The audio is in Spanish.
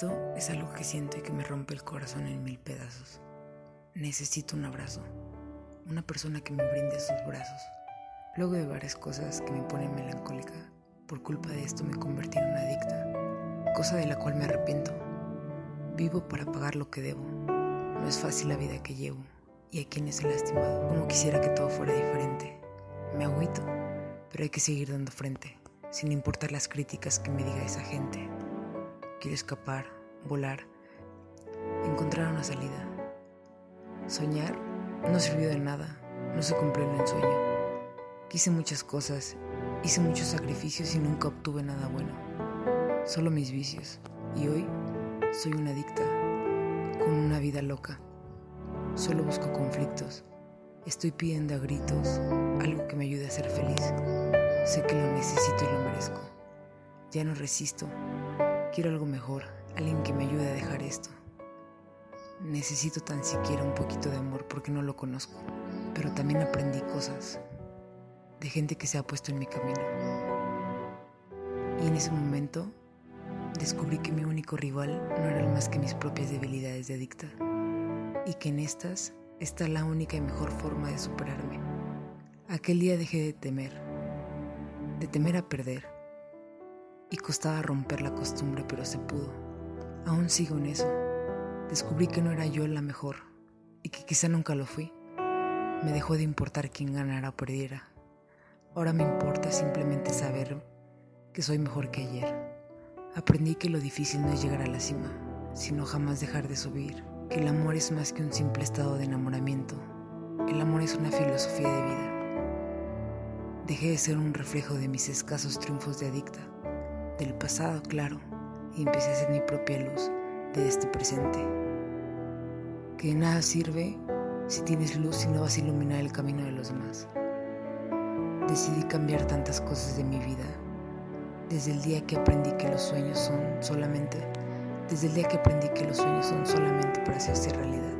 Esto es algo que siento y que me rompe el corazón en mil pedazos. Necesito un abrazo, una persona que me brinde sus brazos. Luego de varias cosas que me ponen melancólica, por culpa de esto me convertí en una adicta, cosa de la cual me arrepiento. Vivo para pagar lo que debo. No es fácil la vida que llevo y a quienes he lastimado, como quisiera que todo fuera diferente. Me agüito, pero hay que seguir dando frente, sin importar las críticas que me diga esa gente. Quiero escapar, volar, encontrar una salida. Soñar no sirvió de nada, no se cumplió el sueño. Quise muchas cosas, hice muchos sacrificios y nunca obtuve nada bueno. Solo mis vicios. Y hoy soy una adicta, con una vida loca. Solo busco conflictos. Estoy pidiendo a gritos algo que me ayude a ser feliz. Sé que lo necesito y lo merezco. Ya no resisto, Quiero algo mejor, alguien que me ayude a dejar esto. Necesito tan siquiera un poquito de amor porque no lo conozco, pero también aprendí cosas de gente que se ha puesto en mi camino. Y en ese momento descubrí que mi único rival no eran más que mis propias debilidades de adicta y que en estas está la única y mejor forma de superarme. Aquel día dejé de temer, de temer a perder y costaba romper la costumbre, pero se pudo. Aún sigo en eso. Descubrí que no era yo la mejor y que quizá nunca lo fui. Me dejó de importar quién ganara o perdiera. Ahora me importa simplemente saber que soy mejor que ayer. Aprendí que lo difícil no es llegar a la cima, sino jamás dejar de subir, que el amor es más que un simple estado de enamoramiento. El amor es una filosofía de vida. Dejé de ser un reflejo de mis escasos triunfos de adicta del pasado, claro, y empecé a ser mi propia luz de este presente. Que de nada sirve si tienes luz y no vas a iluminar el camino de los demás. Decidí cambiar tantas cosas de mi vida. Desde el día que aprendí que los sueños son solamente, desde el día que aprendí que los sueños son solamente para hacerse realidad.